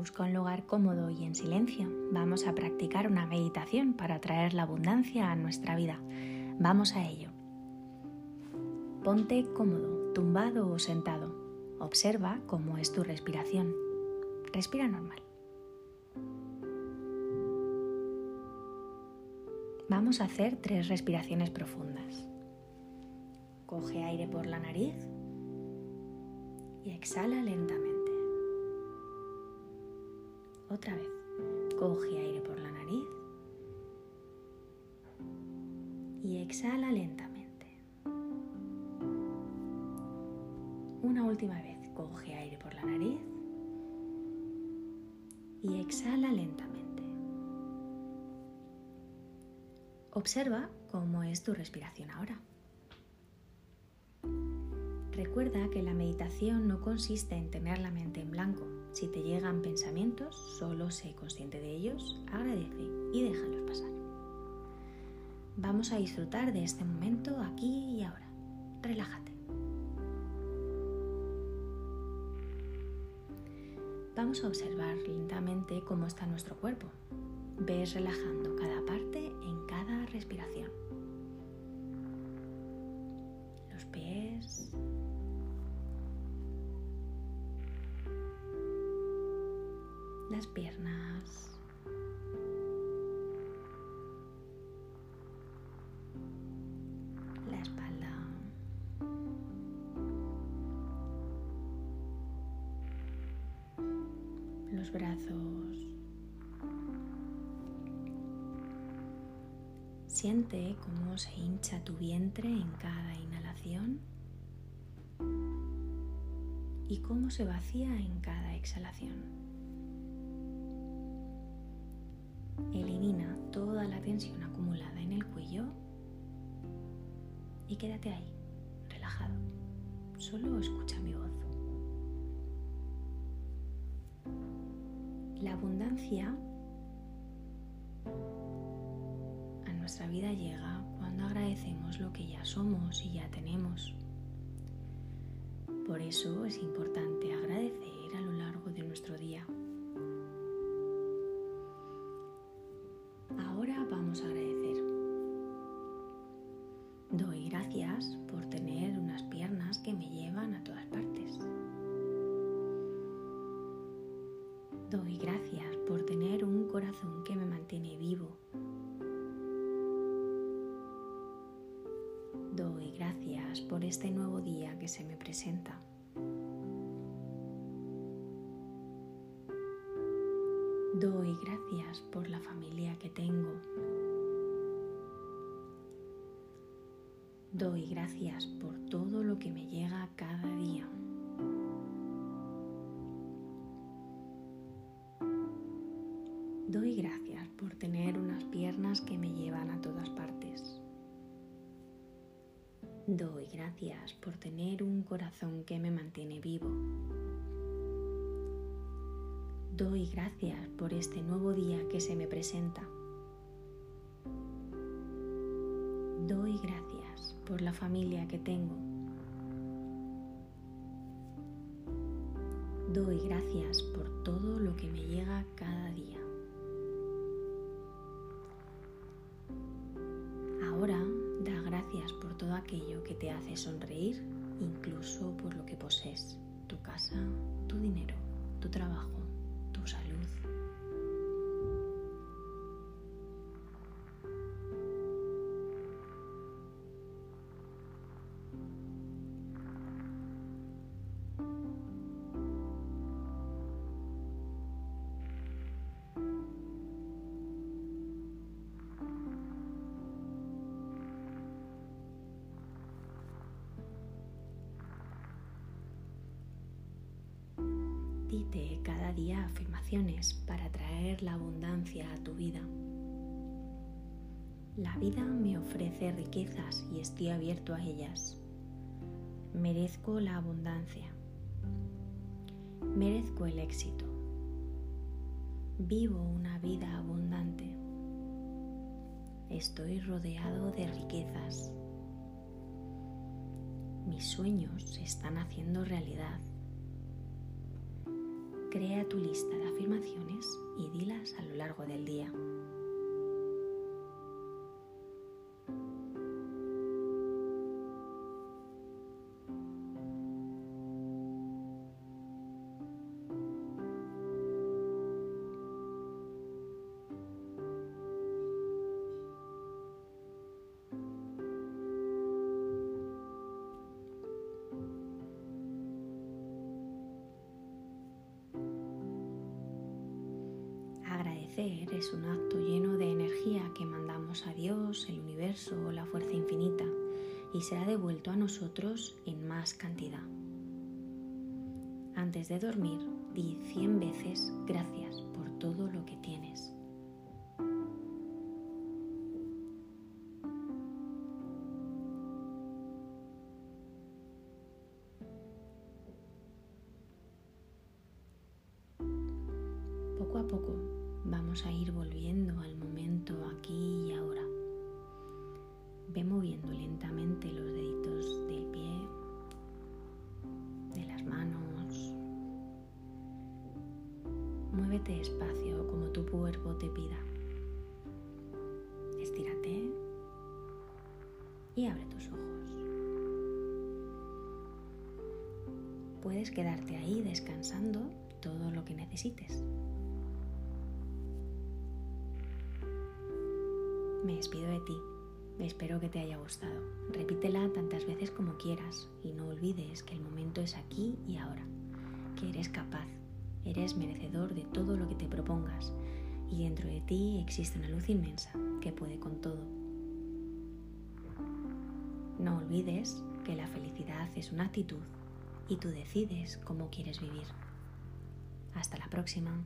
busca un lugar cómodo y en silencio. Vamos a practicar una meditación para traer la abundancia a nuestra vida. Vamos a ello. Ponte cómodo, tumbado o sentado. Observa cómo es tu respiración. Respira normal. Vamos a hacer tres respiraciones profundas. Coge aire por la nariz y exhala lentamente. Otra vez, coge aire por la nariz y exhala lentamente. Una última vez, coge aire por la nariz y exhala lentamente. Observa cómo es tu respiración ahora. Recuerda que la meditación no consiste en tener la mente en blanco. Si te llegan pensamientos, solo sé consciente de ellos, agradece y déjalos pasar. Vamos a disfrutar de este momento aquí y ahora. Relájate. Vamos a observar lentamente cómo está nuestro cuerpo. Ves relajando cada parte en cada respiración. Los pies, las piernas. La espalda. Los brazos. Siente cómo se hincha tu vientre en cada inhalación y cómo se vacía en cada exhalación. Elimina toda la tensión acumulada en el cuello y quédate ahí, relajado. Solo escucha mi voz. La abundancia a nuestra vida llega cuando agradecemos lo que ya somos y ya tenemos. Por eso es importante agradecer a lo largo de nuestro día. Agradecer. Doy gracias por tener unas piernas que me llevan a todas partes. Doy gracias por tener un corazón que me mantiene vivo. Doy gracias por este nuevo día que se me presenta. Doy gracias por la familia que tengo. Doy gracias por todo lo que me llega cada día. Doy gracias por tener unas piernas que me llevan a todas partes. Doy gracias por tener un corazón que me mantiene vivo. Doy gracias por este nuevo día que se me presenta. Doy gracias por la familia que tengo. Doy gracias por todo lo que me llega cada día. Ahora da gracias por todo aquello que te hace sonreír, incluso por lo que posees, tu casa, tu dinero, tu trabajo, Cada día afirmaciones para traer la abundancia a tu vida. La vida me ofrece riquezas y estoy abierto a ellas. Merezco la abundancia. Merezco el éxito. Vivo una vida abundante. Estoy rodeado de riquezas. Mis sueños se están haciendo realidad Crea tu lista de afirmaciones y dilas a lo largo del día. Es un acto lleno de energía que mandamos a Dios, el universo o la fuerza infinita y será devuelto a nosotros en más cantidad. Antes de dormir, di 100 veces gracias por todo lo que tienes. Poco a poco Vamos a ir volviendo al momento aquí y ahora. Ve moviendo lentamente los deditos del pie, de las manos. Muévete despacio como tu cuerpo te pida. Estírate y abre tus ojos. Puedes quedarte ahí descansando todo lo que necesites. Me despido de ti. Espero que te haya gustado. Repítela tantas veces como quieras y no olvides que el momento es aquí y ahora, que eres capaz, eres merecedor de todo lo que te propongas y dentro de ti existe una luz inmensa que puede con todo. No olvides que la felicidad es una actitud y tú decides cómo quieres vivir. Hasta la próxima.